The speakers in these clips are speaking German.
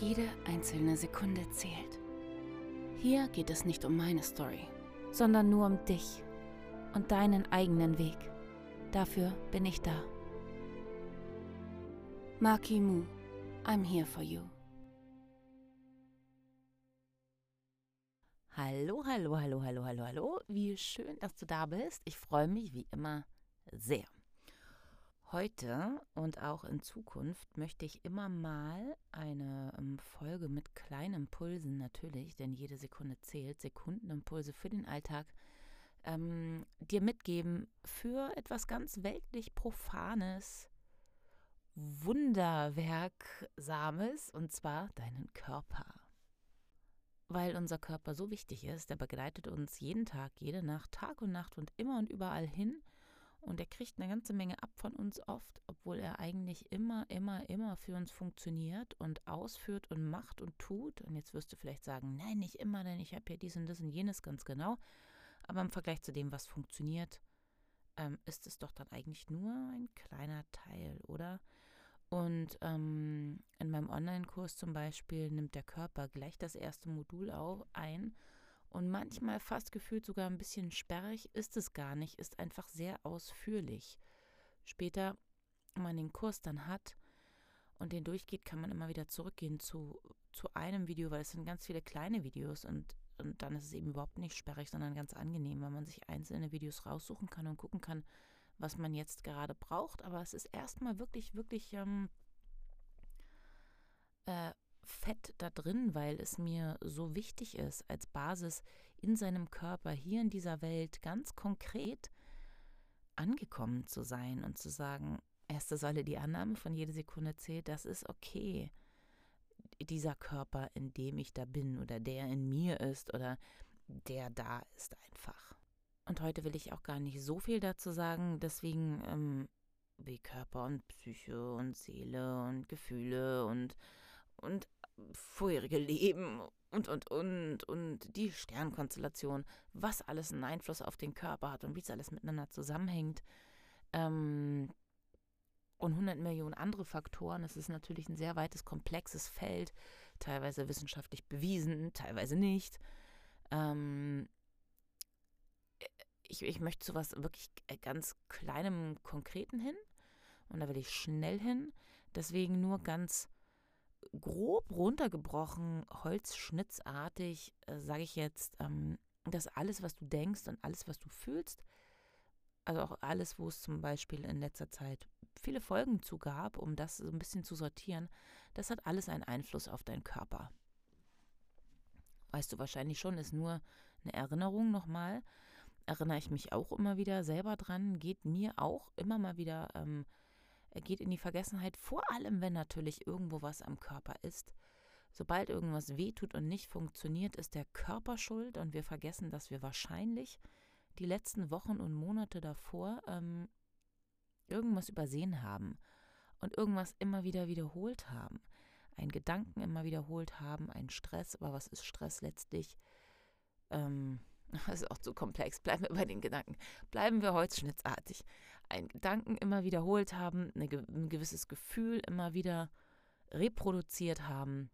Jede einzelne Sekunde zählt. Hier geht es nicht um meine Story, sondern nur um dich und deinen eigenen Weg. Dafür bin ich da. Maki Mu, I'm here for you. Hallo, hallo, hallo, hallo, hallo, hallo. Wie schön, dass du da bist. Ich freue mich wie immer sehr. Heute und auch in Zukunft möchte ich immer mal eine ähm, Folge mit kleinen Impulsen natürlich, denn jede Sekunde zählt, Sekundenimpulse für den Alltag, ähm, dir mitgeben für etwas ganz weltlich Profanes, Wunderwerksames, und zwar deinen Körper. Weil unser Körper so wichtig ist, der begleitet uns jeden Tag, jede Nacht, Tag und Nacht und immer und überall hin und er kriegt eine ganze Menge ab von uns oft, obwohl er eigentlich immer, immer, immer für uns funktioniert und ausführt und macht und tut. Und jetzt wirst du vielleicht sagen, nein, nicht immer, denn ich habe ja dies und das und jenes ganz genau. Aber im Vergleich zu dem, was funktioniert, ähm, ist es doch dann eigentlich nur ein kleiner Teil, oder? Und ähm, in meinem Online-Kurs zum Beispiel nimmt der Körper gleich das erste Modul auf, ein und manchmal fast gefühlt sogar ein bisschen sperrig, ist es gar nicht, ist einfach sehr ausführlich. Später, wenn man den Kurs dann hat und den durchgeht, kann man immer wieder zurückgehen zu, zu einem Video, weil es sind ganz viele kleine Videos und, und dann ist es eben überhaupt nicht sperrig, sondern ganz angenehm, weil man sich einzelne Videos raussuchen kann und gucken kann, was man jetzt gerade braucht. Aber es ist erstmal wirklich, wirklich ähm, äh, Fett da drin, weil es mir so wichtig ist, als Basis in seinem Körper hier in dieser Welt ganz konkret angekommen zu sein und zu sagen, erste Säule die Annahme von jede Sekunde zählt, das ist okay. Dieser Körper, in dem ich da bin oder der in mir ist oder der da ist einfach. Und heute will ich auch gar nicht so viel dazu sagen, deswegen ähm, wie Körper und Psyche und Seele und Gefühle und und vorherige Leben und, und, und, und die Sternkonstellation, was alles einen Einfluss auf den Körper hat und wie es alles miteinander zusammenhängt. Ähm, und 100 Millionen andere Faktoren. Es ist natürlich ein sehr weites, komplexes Feld, teilweise wissenschaftlich bewiesen, teilweise nicht. Ähm, ich, ich möchte zu was wirklich ganz kleinem, konkreten hin. Und da will ich schnell hin. Deswegen nur ganz grob runtergebrochen, holzschnittsartig, äh, sage ich jetzt, ähm, dass alles, was du denkst und alles, was du fühlst, also auch alles, wo es zum Beispiel in letzter Zeit viele Folgen zu gab, um das so ein bisschen zu sortieren, das hat alles einen Einfluss auf deinen Körper. Weißt du wahrscheinlich schon, ist nur eine Erinnerung nochmal. Erinnere ich mich auch immer wieder selber dran, geht mir auch immer mal wieder ähm, er geht in die Vergessenheit, vor allem wenn natürlich irgendwo was am Körper ist. Sobald irgendwas wehtut und nicht funktioniert, ist der Körper schuld und wir vergessen, dass wir wahrscheinlich die letzten Wochen und Monate davor ähm, irgendwas übersehen haben und irgendwas immer wieder wiederholt haben. Einen Gedanken immer wiederholt haben, einen Stress, aber was ist Stress letztlich? Ähm, das ist auch zu komplex. Bleiben wir bei den Gedanken. Bleiben wir holzschnittsartig. Einen Gedanken immer wiederholt haben, eine, ein gewisses Gefühl immer wieder reproduziert haben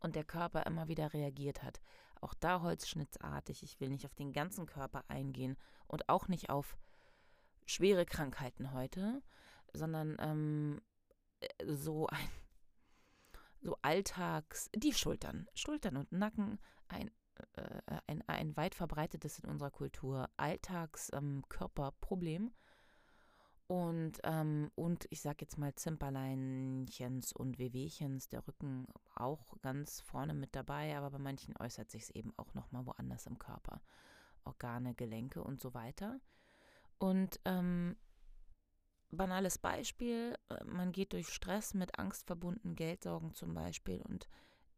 und der Körper immer wieder reagiert hat. Auch da holzschnittsartig. Ich will nicht auf den ganzen Körper eingehen und auch nicht auf schwere Krankheiten heute, sondern ähm, so ein so Alltags, die Schultern, Schultern und Nacken, ein äh, ein, ein weit verbreitetes in unserer Kultur Alltagskörperproblem. Ähm, und, ähm, und ich sag jetzt mal Zimperleinchens und Wehwehchens, der Rücken auch ganz vorne mit dabei, aber bei manchen äußert sich es eben auch nochmal woanders im Körper. Organe, Gelenke und so weiter. Und ähm, banales Beispiel, äh, man geht durch Stress mit Angst verbunden, Geldsorgen zum Beispiel und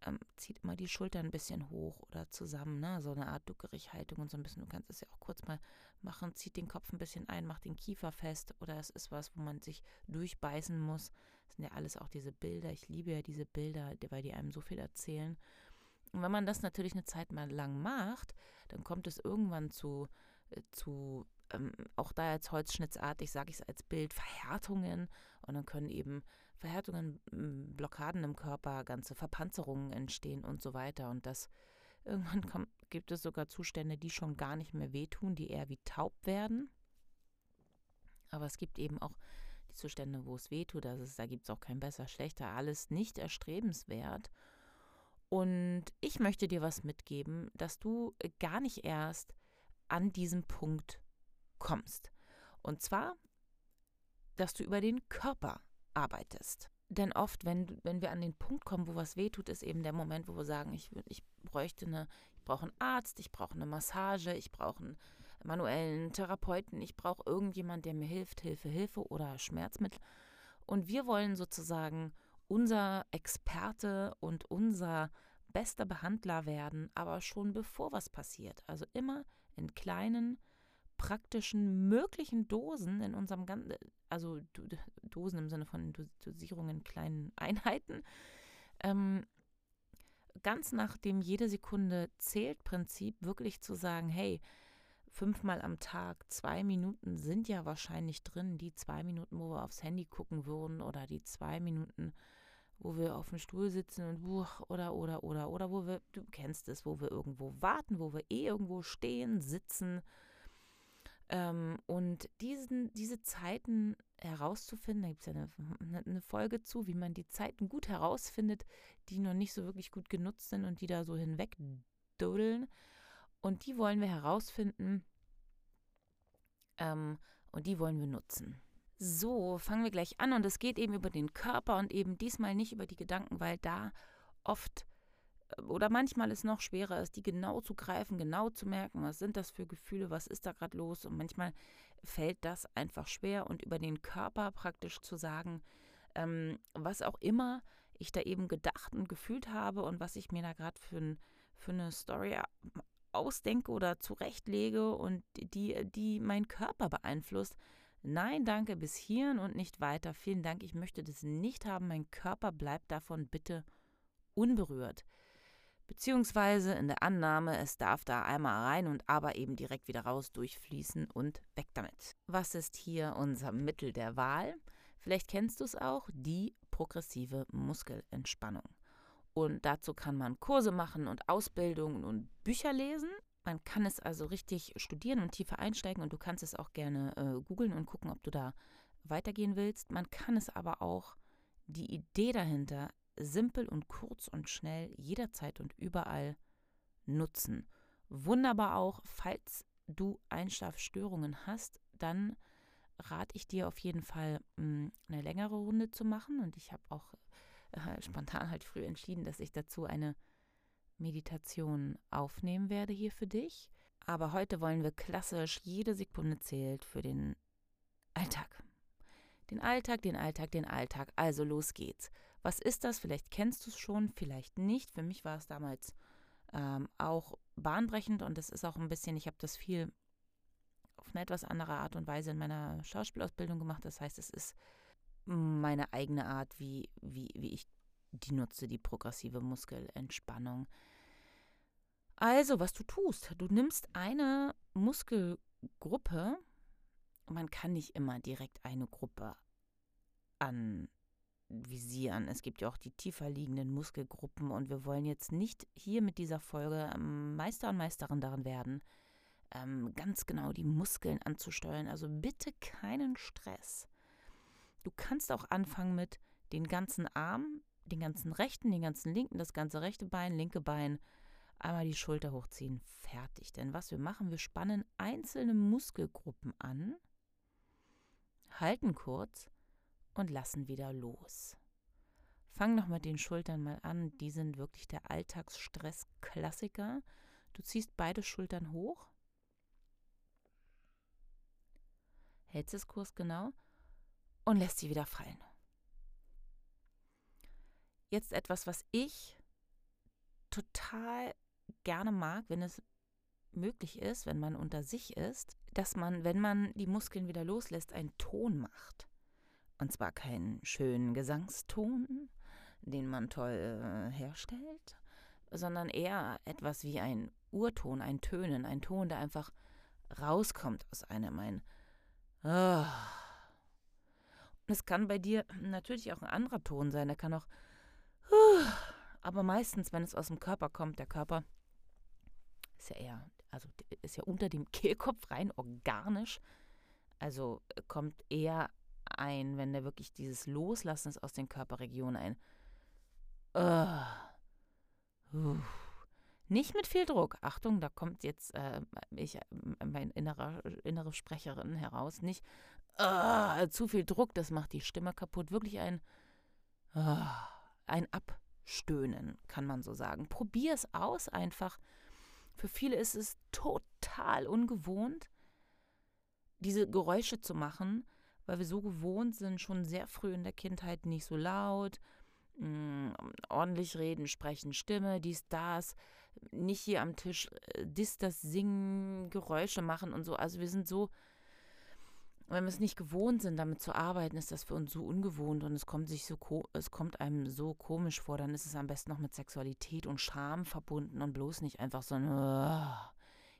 ähm, zieht immer die Schultern ein bisschen hoch oder zusammen, ne? so eine Art Duckerighaltung und so ein bisschen, du kannst es ja auch kurz mal machen, zieht den Kopf ein bisschen ein, macht den Kiefer fest oder es ist was, wo man sich durchbeißen muss. Das sind ja alles auch diese Bilder, ich liebe ja diese Bilder, weil die einem so viel erzählen. Und wenn man das natürlich eine Zeit mal lang macht, dann kommt es irgendwann zu, äh, zu ähm, auch da als holzschnittsartig, sage ich es als Bild, Verhärtungen. Und dann können eben Verhärtungen, Blockaden im Körper, ganze Verpanzerungen entstehen und so weiter. Und das irgendwann kommt, gibt es sogar Zustände, die schon gar nicht mehr wehtun, die eher wie taub werden. Aber es gibt eben auch die Zustände, wo es wehtut. Ist, da gibt es auch kein besser, schlechter, alles nicht erstrebenswert. Und ich möchte dir was mitgeben, dass du gar nicht erst an diesem Punkt kommst. Und zwar, dass du über den Körper arbeitest. Denn oft, wenn, wenn wir an den Punkt kommen, wo was wehtut, ist eben der Moment, wo wir sagen, ich, ich bräuchte eine, ich brauche einen Arzt, ich brauche eine Massage, ich brauche einen manuellen Therapeuten, ich brauche irgendjemand, der mir hilft, Hilfe, Hilfe oder Schmerzmittel. Und wir wollen sozusagen unser Experte und unser bester Behandler werden, aber schon bevor was passiert. Also immer in kleinen praktischen möglichen Dosen in unserem ganzen, also Dosen im Sinne von Dosierungen, kleinen Einheiten, ähm, ganz nach dem jede Sekunde zählt Prinzip wirklich zu sagen, hey, fünfmal am Tag, zwei Minuten sind ja wahrscheinlich drin, die zwei Minuten, wo wir aufs Handy gucken würden oder die zwei Minuten, wo wir auf dem Stuhl sitzen und buch, oder oder oder oder wo wir, du kennst es, wo wir irgendwo warten, wo wir eh irgendwo stehen, sitzen, ähm, und diesen, diese Zeiten herauszufinden, da gibt es ja eine, eine, Folge zu, wie man die Zeiten gut herausfindet, die noch nicht so wirklich gut genutzt sind und die da so hinwegdudeln. Und die wollen wir herausfinden ähm, und die wollen wir nutzen. So, fangen wir gleich an und es geht eben über den Körper und eben diesmal nicht über die Gedanken, weil da oft oder manchmal es noch schwerer ist, die genau zu greifen, genau zu merken, was sind das für Gefühle, was ist da gerade los. Und manchmal fällt das einfach schwer und über den Körper praktisch zu sagen, ähm, was auch immer ich da eben gedacht und gefühlt habe und was ich mir da gerade für, für eine Story ausdenke oder zurechtlege und die, die mein Körper beeinflusst. Nein, danke, bis hierhin und nicht weiter. Vielen Dank, ich möchte das nicht haben. Mein Körper bleibt davon bitte unberührt beziehungsweise in der Annahme, es darf da einmal rein und aber eben direkt wieder raus durchfließen und weg damit. Was ist hier unser Mittel der Wahl? Vielleicht kennst du es auch, die progressive Muskelentspannung. Und dazu kann man Kurse machen und Ausbildungen und Bücher lesen. Man kann es also richtig studieren und tiefer einsteigen und du kannst es auch gerne äh, googeln und gucken, ob du da weitergehen willst. Man kann es aber auch, die Idee dahinter simpel und kurz und schnell jederzeit und überall nutzen. Wunderbar auch, falls du Einschlafstörungen hast, dann rate ich dir auf jeden Fall hm, eine längere Runde zu machen. Und ich habe auch äh, spontan halt früh entschieden, dass ich dazu eine Meditation aufnehmen werde hier für dich. Aber heute wollen wir klassisch, jede Sekunde zählt für den Alltag. Den Alltag, den Alltag, den Alltag. Also los geht's. Was ist das? Vielleicht kennst du es schon, vielleicht nicht. Für mich war es damals ähm, auch bahnbrechend und es ist auch ein bisschen, ich habe das viel auf eine etwas andere Art und Weise in meiner Schauspielausbildung gemacht. Das heißt, es ist meine eigene Art, wie, wie, wie ich die nutze, die progressive Muskelentspannung. Also, was du tust, du nimmst eine Muskelgruppe, man kann nicht immer direkt eine Gruppe an visieren. Es gibt ja auch die tiefer liegenden Muskelgruppen und wir wollen jetzt nicht hier mit dieser Folge ähm, Meister und Meisterin darin werden, ähm, ganz genau die Muskeln anzusteuern. Also bitte keinen Stress. Du kannst auch anfangen mit den ganzen Arm, den ganzen rechten, den ganzen linken, das ganze rechte Bein, linke Bein, einmal die Schulter hochziehen, fertig. Denn was wir machen, wir spannen einzelne Muskelgruppen an, halten kurz und lassen wieder los. Fang noch mit den Schultern mal an, die sind wirklich der Alltagsstress-Klassiker. Du ziehst beide Schultern hoch, hältst es Kurs genau und lässt sie wieder fallen. Jetzt etwas, was ich total gerne mag, wenn es möglich ist, wenn man unter sich ist, dass man, wenn man die Muskeln wieder loslässt, einen Ton macht. Und zwar keinen schönen Gesangston, den man toll äh, herstellt, sondern eher etwas wie ein Urton, ein Tönen, ein Ton, der einfach rauskommt aus einem, ein oh. Es kann bei dir natürlich auch ein anderer Ton sein, der kann auch uh, aber meistens, wenn es aus dem Körper kommt, der Körper ist ja eher, also ist ja unter dem Kehlkopf rein organisch, also kommt eher ein, wenn der wirklich dieses Loslassen ist aus den Körperregionen ein uh, nicht mit viel Druck. Achtung, da kommt jetzt äh, ich, äh, mein innerer, innere Sprecherin heraus. Nicht uh, zu viel Druck, das macht die Stimme kaputt. Wirklich ein, uh, ein Abstöhnen, kann man so sagen. Probier es aus einfach. Für viele ist es total ungewohnt, diese Geräusche zu machen, weil wir so gewohnt sind, schon sehr früh in der Kindheit nicht so laut, mm, ordentlich reden, sprechen, Stimme, dies, das nicht hier am Tisch äh, dis, das Singen, Geräusche machen und so. Also wir sind so, wenn wir es nicht gewohnt sind, damit zu arbeiten, ist das für uns so ungewohnt und es kommt sich so, es kommt einem so komisch vor. Dann ist es am besten noch mit Sexualität und Scham verbunden und bloß nicht einfach so ein,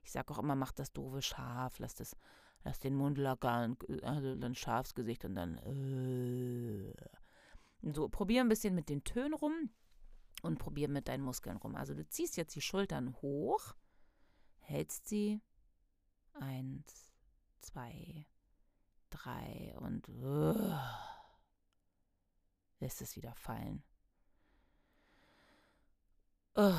ich sag auch immer, mach das doofe Schaf, lass das, lass den Mund lockern, also dann Schafsgesicht und dann, äh. so, probier ein bisschen mit den Tönen rum und probier mit deinen Muskeln rum. Also du ziehst jetzt die Schultern hoch, hältst sie. Eins, zwei, drei und uh, lässt es wieder fallen. Uh,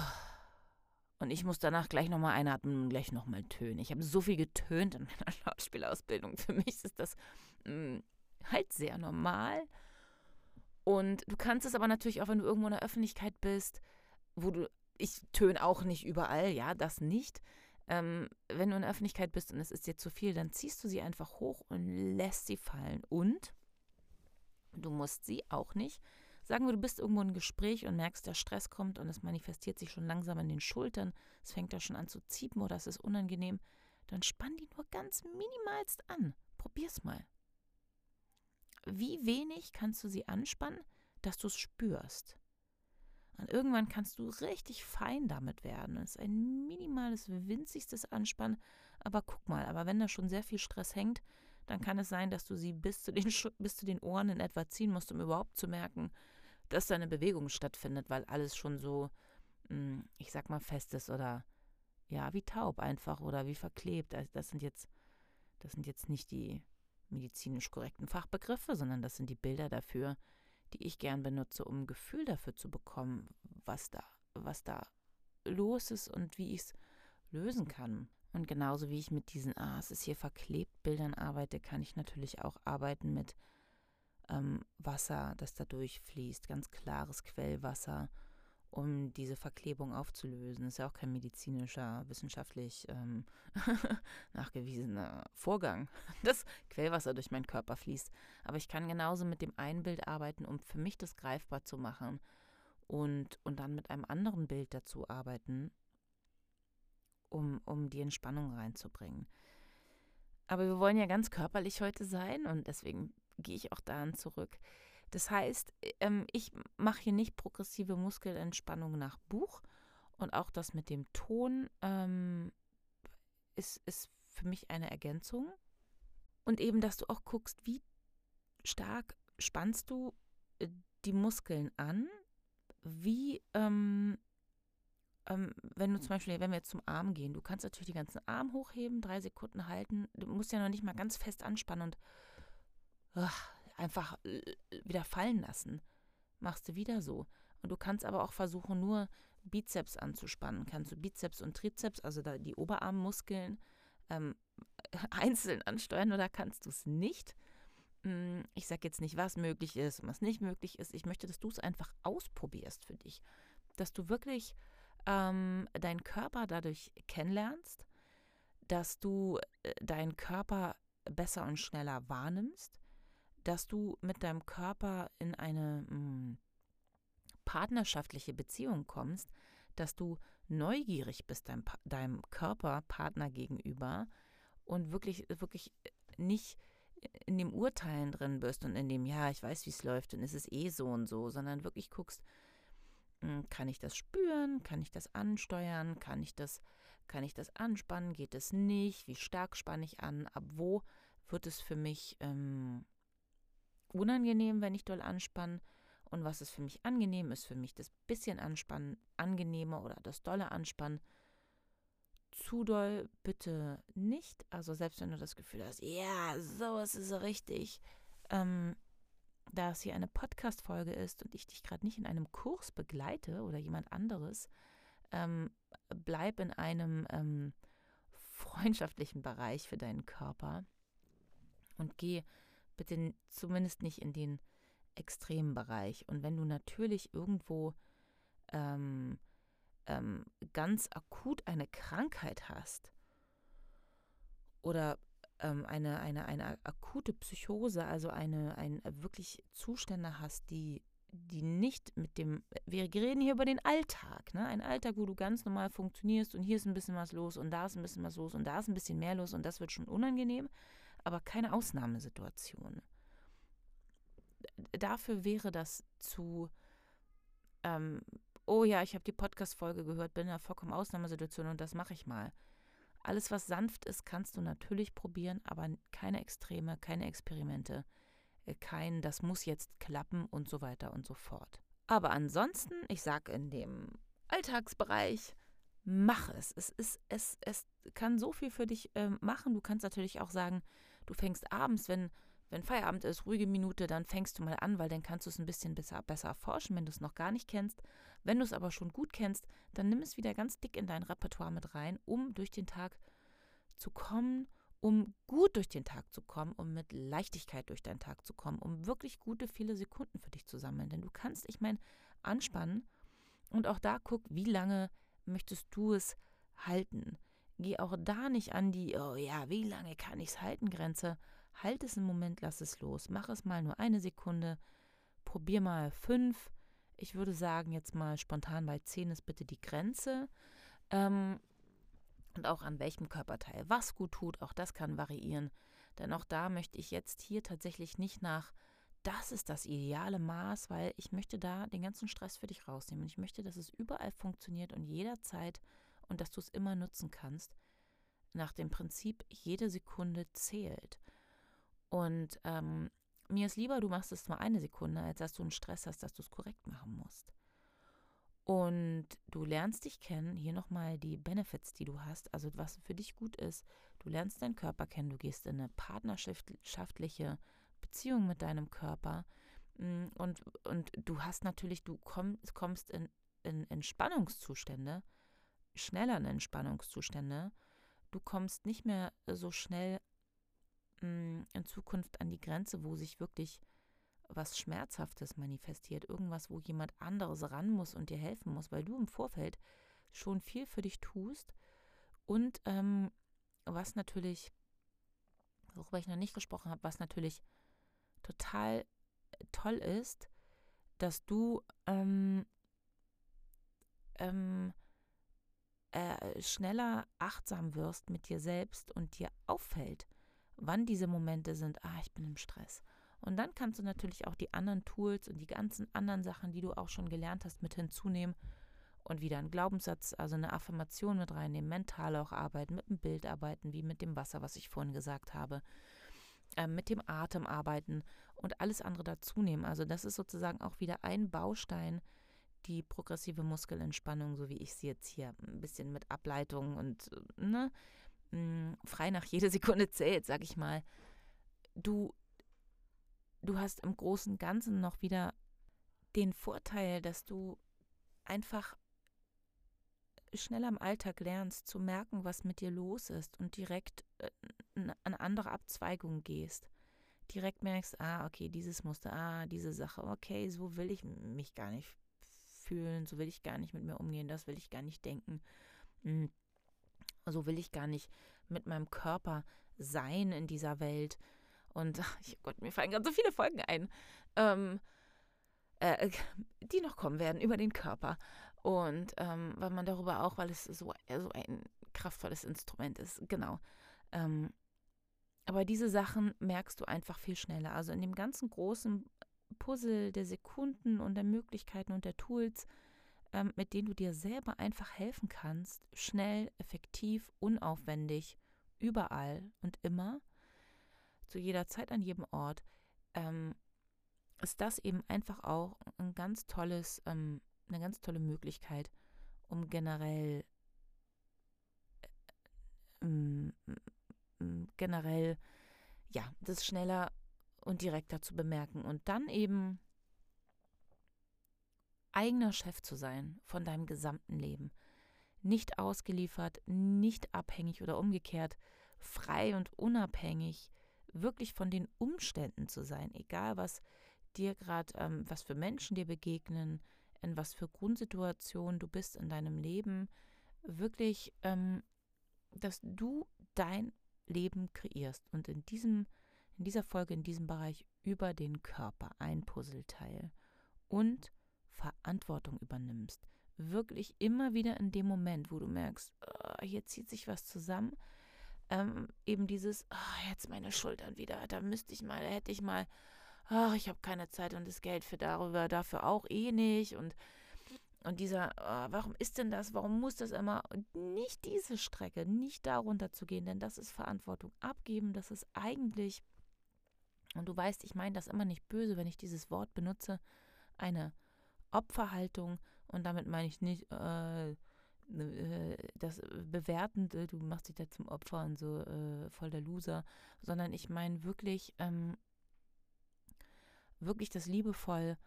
und ich muss danach gleich nochmal einatmen und gleich nochmal tönen. Ich habe so viel getönt in meiner Schauspielausbildung. Für mich ist das mh, mm, halt sehr normal. Und du kannst es aber natürlich auch, wenn du irgendwo in der Öffentlichkeit bist, wo du, ich töne auch nicht überall, ja, das nicht. Ähm, wenn du in der Öffentlichkeit bist und es ist dir zu viel, dann ziehst du sie einfach hoch und lässt sie fallen. Und du musst sie auch nicht. Sagen wir, du bist irgendwo im Gespräch und merkst, der Stress kommt und es manifestiert sich schon langsam in den Schultern, es fängt da schon an zu ziepen oder es ist unangenehm, dann spann die nur ganz minimalst an. Probier's mal wie wenig kannst du sie anspannen, dass du es spürst. Und irgendwann kannst du richtig fein damit werden. Es ist ein minimales, winzigstes Anspannen. Aber guck mal, aber wenn da schon sehr viel Stress hängt, dann kann es sein, dass du sie bis zu den, bis zu den Ohren in etwa ziehen musst, um überhaupt zu merken, dass da eine Bewegung stattfindet, weil alles schon so, hm, ich sag mal, fest ist oder ja, wie taub einfach oder wie verklebt. Also das sind jetzt, das sind jetzt nicht die medizinisch korrekten Fachbegriffe, sondern das sind die Bilder dafür, die ich gern benutze, um ein Gefühl dafür zu bekommen, was da, was da los ist und wie ich es lösen kann. Und genauso wie ich mit diesen, ah, es ist hier verklebt Bildern arbeite, kann ich natürlich auch arbeiten mit ähm, Wasser, das da durchfließt, ganz klares Quellwasser um diese Verklebung aufzulösen. Ist ja auch kein medizinischer, wissenschaftlich ähm, nachgewiesener Vorgang, dass Quellwasser durch meinen Körper fließt. Aber ich kann genauso mit dem einen Bild arbeiten, um für mich das greifbar zu machen und, und dann mit einem anderen Bild dazu arbeiten, um, um die Entspannung reinzubringen. Aber wir wollen ja ganz körperlich heute sein und deswegen gehe ich auch daran zurück. Das heißt, ähm, ich mache hier nicht progressive Muskelentspannung nach Buch und auch das mit dem Ton ähm, ist, ist für mich eine Ergänzung. Und eben, dass du auch guckst, wie stark spannst du äh, die Muskeln an, wie, ähm, ähm, wenn du zum Beispiel, wenn wir jetzt zum Arm gehen, du kannst natürlich den ganzen Arm hochheben, drei Sekunden halten, du musst ja noch nicht mal ganz fest anspannen und ach, einfach äh, wieder fallen lassen. Machst du wieder so. Und du kannst aber auch versuchen, nur Bizeps anzuspannen. Kannst du Bizeps und Trizeps, also da die Oberarmmuskeln, ähm, einzeln ansteuern oder kannst du es nicht? Hm, ich sage jetzt nicht, was möglich ist und was nicht möglich ist. Ich möchte, dass du es einfach ausprobierst für dich. Dass du wirklich ähm, deinen Körper dadurch kennenlernst, dass du äh, deinen Körper besser und schneller wahrnimmst, dass du mit deinem Körper in eine hm, partnerschaftliche Beziehung kommst, dass du neugierig bist deinem, deinem Körperpartner gegenüber und wirklich, wirklich nicht in dem Urteilen drin bist und in dem, ja, ich weiß, wie es läuft es ist eh so und so, sondern wirklich guckst, kann ich das spüren, kann ich das ansteuern, kann ich das, kann ich das anspannen, geht es nicht, wie stark spanne ich an, ab wo wird es für mich ähm, unangenehm, wenn ich doll anspanne und was ist für mich angenehm, ist für mich das bisschen Anspannen angenehmer oder das dolle Anspannen. Zu doll bitte nicht. Also selbst wenn du das Gefühl hast, ja, so ist es richtig. Ähm, da es hier eine Podcast-Folge ist und ich dich gerade nicht in einem Kurs begleite oder jemand anderes, ähm, bleib in einem ähm, freundschaftlichen Bereich für deinen Körper und geh bitte zumindest nicht in den extremen Bereich. Und wenn du natürlich irgendwo ähm, ähm, ganz akut eine Krankheit hast oder ähm, eine, eine, eine akute Psychose, also eine, ein, wirklich Zustände hast, die, die nicht mit dem, wir reden hier über den Alltag, ne? ein Alltag, wo du ganz normal funktionierst und hier ist ein bisschen was los und da ist ein bisschen was los und da ist ein bisschen mehr los und das wird schon unangenehm, aber keine Ausnahmesituation. Dafür wäre das zu ähm, oh ja, ich habe die Podcast-Folge gehört, bin in einer vollkommen Ausnahmesituation und das mache ich mal. Alles, was sanft ist, kannst du natürlich probieren, aber keine Extreme, keine Experimente, äh, kein, das muss jetzt klappen und so weiter und so fort. Aber ansonsten, ich sage in dem Alltagsbereich, mach es. Es, ist, es, es kann so viel für dich äh, machen. Du kannst natürlich auch sagen, du fängst abends, wenn wenn Feierabend ist, ruhige Minute, dann fängst du mal an, weil dann kannst du es ein bisschen besser, besser erforschen, wenn du es noch gar nicht kennst. Wenn du es aber schon gut kennst, dann nimm es wieder ganz dick in dein Repertoire mit rein, um durch den Tag zu kommen, um gut durch den Tag zu kommen, um mit Leichtigkeit durch deinen Tag zu kommen, um wirklich gute viele Sekunden für dich zu sammeln. Denn du kannst, ich meine, anspannen und auch da guck, wie lange möchtest du es halten. Geh auch da nicht an die, oh ja, wie lange kann ich es halten, Grenze, Halt es einen Moment, lass es los. Mach es mal nur eine Sekunde. Probier mal fünf. Ich würde sagen, jetzt mal spontan bei zehn ist bitte die Grenze. Ähm, und auch an welchem Körperteil was gut tut, auch das kann variieren. Denn auch da möchte ich jetzt hier tatsächlich nicht nach, das ist das ideale Maß, weil ich möchte da den ganzen Stress für dich rausnehmen. Und ich möchte, dass es überall funktioniert und jederzeit und dass du es immer nutzen kannst. Nach dem Prinzip, jede Sekunde zählt. Und ähm, mir ist lieber, du machst es nur eine Sekunde, als dass du einen Stress hast, dass du es korrekt machen musst. Und du lernst dich kennen, hier nochmal die Benefits, die du hast, also was für dich gut ist. Du lernst deinen Körper kennen, du gehst in eine partnerschaftliche Beziehung mit deinem Körper. Mm, und, und du hast natürlich, du komm, kommst in, in Entspannungszustände, schneller in Entspannungszustände. Du kommst nicht mehr so schnell in Zukunft an die Grenze, wo sich wirklich was Schmerzhaftes manifestiert, irgendwas, wo jemand anderes ran muss und dir helfen muss, weil du im Vorfeld schon viel für dich tust. Und ähm, was natürlich, worüber ich noch nicht gesprochen habe, was natürlich total toll ist, dass du ähm, ähm, äh, schneller achtsam wirst mit dir selbst und dir auffällt, wann diese Momente sind, ah, ich bin im Stress. Und dann kannst du natürlich auch die anderen Tools und die ganzen anderen Sachen, die du auch schon gelernt hast, mit hinzunehmen und wieder einen Glaubenssatz, also eine Affirmation mit reinnehmen, mental auch arbeiten, mit dem Bild arbeiten, wie mit dem Wasser, was ich vorhin gesagt habe, äh, mit dem Atem arbeiten und alles andere dazu nehmen. Also das ist sozusagen auch wieder ein Baustein, die progressive Muskelentspannung, so wie ich sie jetzt hier ein bisschen mit Ableitung und ne, mh, frei nach jeder Sekunde zählt, sag ich mal, du, du hast im großen Ganzen noch wieder den Vorteil, dass du einfach schneller im Alltag lernst zu merken, was mit dir los ist und direkt äh, eine andere Abzweigung gehst. Direkt merkst, ah, okay, dieses Muster, ah, diese Sache, okay, so will ich mich gar nicht fühlen, so will ich gar nicht mit mir umgehen, das will ich gar nicht denken. So will ich gar nicht mit meinem Körper sein in dieser Welt. Und ach, oh Gott, mir fallen gerade so viele Folgen ein, ähm, äh, die noch kommen werden über den Körper. Und ähm, weil man darüber auch, weil es so, so ein kraftvolles Instrument ist, genau. Ähm, aber diese Sachen merkst du einfach viel schneller. Also in dem ganzen großen Puzzle der Sekunden und der Möglichkeiten und der Tools, ähm, mit denen du dir selber einfach helfen kannst, schnell, effektiv, unaufwendig, überall und immer, zu jeder Zeit, an jedem Ort, ähm, ist das eben einfach auch ein ganz tolles, ähm, eine ganz tolle Möglichkeit, um generell äh, generell ja, das schneller und direkter zu bemerken. Und dann eben eigener Chef zu sein von deinem gesamten Leben. Nicht ausgeliefert, nicht abhängig oder umgekehrt, frei und unabhängig, wirklich von den Umständen zu sein, egal was dir gerade, ähm, was für Menschen dir begegnen, in was für Grundsituationen du bist in deinem Leben, wirklich, ähm, dass du dein Leben kreierst und in diesem, in dieser Folge, in diesem Bereich über den Körper ein Puzzleteil und Verantwortung übernimmst. Wirklich immer wieder in dem Moment, wo du merkst, oh, hier zieht sich was zusammen, ähm, eben dieses, oh, jetzt meine Schultern wieder, da müsste ich mal, da hätte ich mal, oh, ich habe keine Zeit und das Geld für darüber, dafür auch eh nicht und und dieser, warum ist denn das? Warum muss das immer? Und nicht diese Strecke, nicht darunter zu gehen, denn das ist Verantwortung abgeben. Das ist eigentlich, und du weißt, ich meine das immer nicht böse, wenn ich dieses Wort benutze, eine Opferhaltung. Und damit meine ich nicht äh, äh das Bewertende, du machst dich da zum Opfer und so äh, voll der Loser, sondern ich meine wirklich, ähm, wirklich das liebevoll,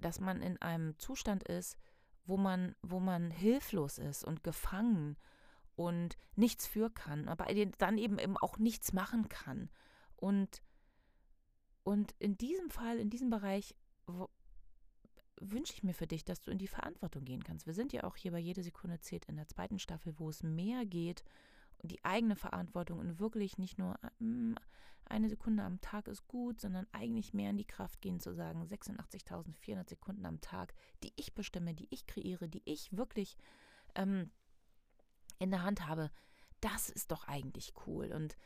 dass man in einem Zustand ist, wo man, wo man hilflos ist und gefangen und nichts für kann, aber dann eben, eben auch nichts machen kann. Und, und in diesem Fall, in diesem Bereich, wünsche ich mir für dich, dass du in die Verantwortung gehen kannst. Wir sind ja auch hier bei jede Sekunde zählt in der zweiten Staffel, wo es mehr geht, die eigene Verantwortung und wirklich nicht nur mm, eine Sekunde am Tag ist gut, sondern eigentlich mehr in die Kraft gehen zu sagen, 86.400 Sekunden am Tag, die ich bestimme, die ich kreiere, die ich wirklich ähm, in der Hand habe, das ist doch eigentlich cool. Und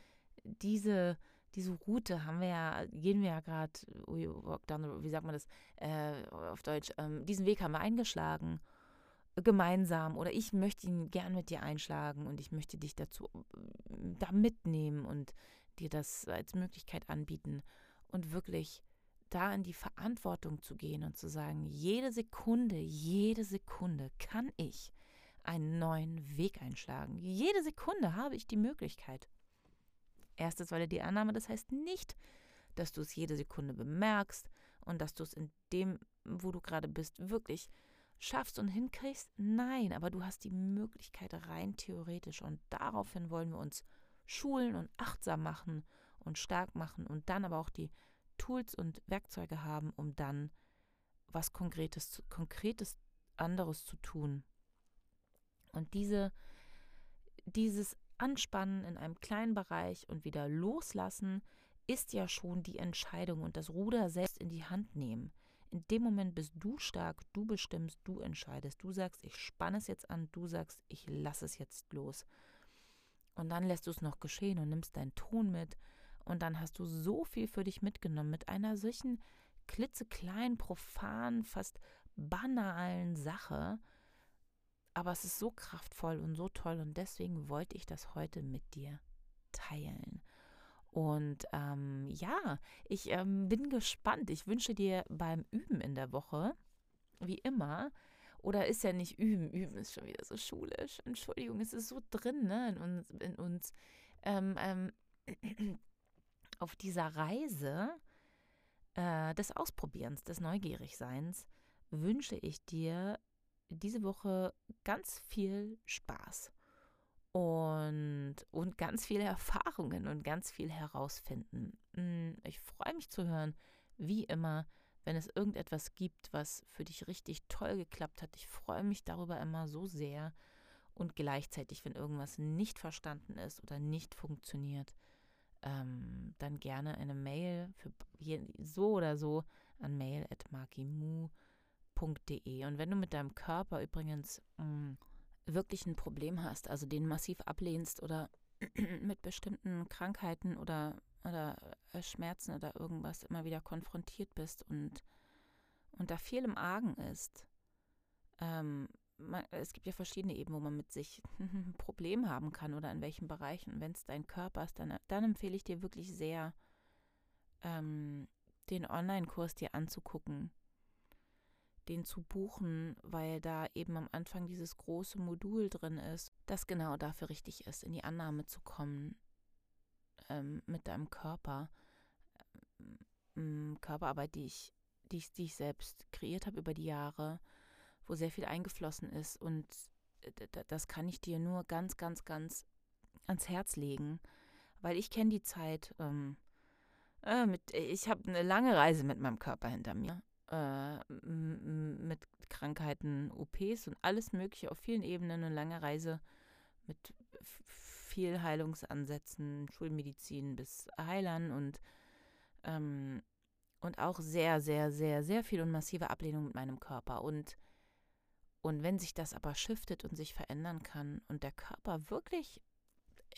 diese, diese Route haben wir ja, gehen wir ja gerade, wie sagt man das äh, auf Deutsch, ähm, diesen Weg haben wir eingeschlagen gemeinsam oder ich möchte ihn gern mit dir einschlagen und ich möchte dich dazu äh, da mitnehmen und dir das als Möglichkeit anbieten und wirklich da in die Verantwortung zu gehen und zu sagen, jede Sekunde, jede Sekunde kann ich einen neuen Weg einschlagen. Jede Sekunde habe ich die Möglichkeit. Erstes, weil er die Annahme, das heißt nicht, dass du es jede Sekunde bemerkst und dass du es in dem, wo du gerade bist, wirklich schaffst und hinkriegst. Nein, aber du hast die Möglichkeit rein theoretisch und daraufhin wollen wir uns schulen und achtsam machen und stark machen und dann aber auch die Tools und Werkzeuge haben, um dann was Konkretes, Konkretes anderes zu tun. Und diese, dieses Anspannen in einem kleinen Bereich und wieder loslassen, ist ja schon die Entscheidung und das Ruder selbst in die Hand nehmen. In dem Moment bist du stark, du bestimmst, du entscheidest. Du sagst, ich spanne es jetzt an, du sagst, ich lasse es jetzt los. Und dann lässt du es noch geschehen und nimmst deinen Ton mit. Und dann hast du so viel für dich mitgenommen mit einer solchen klitzekleinen, profanen, fast banalen Sache. Aber es ist so kraftvoll und so toll und deswegen wollte ich das heute mit dir teilen. Und ähm, ja, ich ähm, bin gespannt. Ich wünsche dir beim Üben in der Woche, wie immer, oder ist ja nicht üben, üben ist schon wieder so schulisch. Entschuldigung, es ist so drin, ne, in uns, in uns ähm, ähm, auf dieser Reise äh, des Ausprobierens, des Neugierigseins, wünsche ich dir diese Woche ganz viel Spaß und, und ganz viele Erfahrungen und ganz viel herausfinden. Hm, ich freue mich zu hören, wie immer, wenn es irgendetwas gibt, was für dich richtig toll geklappt hat. Ich freue mich darüber immer so sehr. Und gleichzeitig, wenn irgendwas nicht verstanden ist oder nicht funktioniert, ähm, dann gerne eine Mail für so oder so an mail.markimu.de. Und wenn du mit deinem Körper übrigens mh, mm, wirklich ein Problem hast, also den massiv ablehnst oder mit bestimmten Krankheiten oder, oder äh, Schmerzen oder irgendwas immer wieder konfrontiert bist und, und da viel im Argen ist, ähm, man, es gibt ja verschiedene Ebenen, wo man mit sich ein Problem haben kann oder in welchen Bereichen. Wenn es dein Körper ist, dann, dann empfehle ich dir wirklich sehr, ähm, den Online-Kurs dir anzugucken, den zu buchen, weil da eben am Anfang dieses große Modul drin ist, das genau dafür richtig ist, in die Annahme zu kommen ähm, mit deinem Körper. Ähm, Körperarbeit, die ich, die ich, die ich selbst kreiert habe über die Jahre wo sehr viel eingeflossen ist. Und das kann ich dir nur ganz, ganz, ganz ans Herz legen, weil ich kenne die Zeit. Ähm, äh, mit, ich habe eine lange Reise mit meinem Körper hinter mir. Äh, mit Krankheiten, OPs und alles Mögliche auf vielen Ebenen. Eine lange Reise mit viel Heilungsansätzen, Schulmedizin bis Heilern und ähm, und auch sehr, sehr, sehr, sehr viel und massive Ablehnung mit meinem Körper. Und und wenn sich das aber shiftet und sich verändern kann und der Körper wirklich,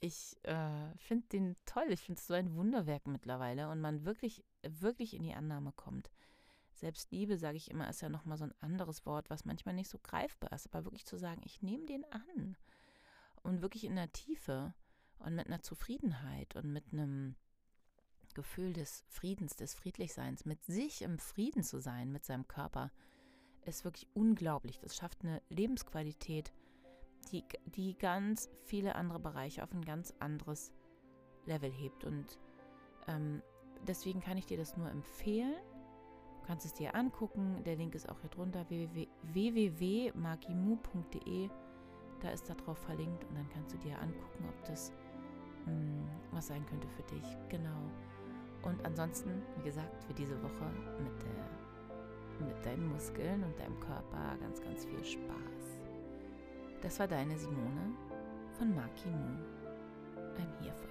ich äh, finde den toll, ich finde es so ein Wunderwerk mittlerweile und man wirklich, wirklich in die Annahme kommt. Selbstliebe, sage ich immer, ist ja nochmal so ein anderes Wort, was manchmal nicht so greifbar ist, aber wirklich zu sagen, ich nehme den an und wirklich in der Tiefe und mit einer Zufriedenheit und mit einem Gefühl des Friedens, des Friedlichseins, mit sich im Frieden zu sein, mit seinem Körper, ist wirklich unglaublich. Das schafft eine Lebensqualität, die, die ganz viele andere Bereiche auf ein ganz anderes Level hebt. Und ähm, deswegen kann ich dir das nur empfehlen. Kannst es dir angucken. Der Link ist auch hier drunter: www.magimu.de. Da ist da drauf verlinkt und dann kannst du dir angucken, ob das mh, hm, was sein könnte für dich. Genau. Und ansonsten, wie gesagt, für diese Woche mit der mit deinen Muskeln und deinem Körper ganz, ganz viel Spaß. Das war deine Simone von Maki Moon. I'm here for